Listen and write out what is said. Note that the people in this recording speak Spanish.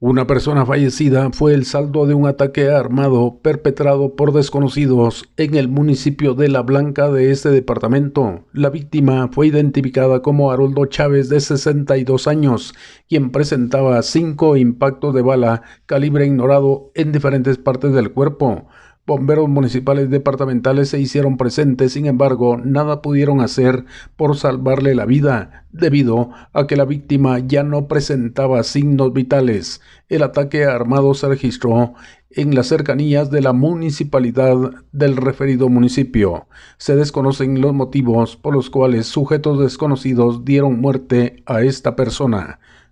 Una persona fallecida fue el saldo de un ataque armado perpetrado por desconocidos en el municipio de La Blanca de este departamento. La víctima fue identificada como Haroldo Chávez de 62 años, quien presentaba cinco impactos de bala calibre ignorado en diferentes partes del cuerpo. Bomberos municipales departamentales se hicieron presentes, sin embargo, nada pudieron hacer por salvarle la vida, debido a que la víctima ya no presentaba signos vitales. El ataque armado se registró en las cercanías de la municipalidad del referido municipio. Se desconocen los motivos por los cuales sujetos desconocidos dieron muerte a esta persona.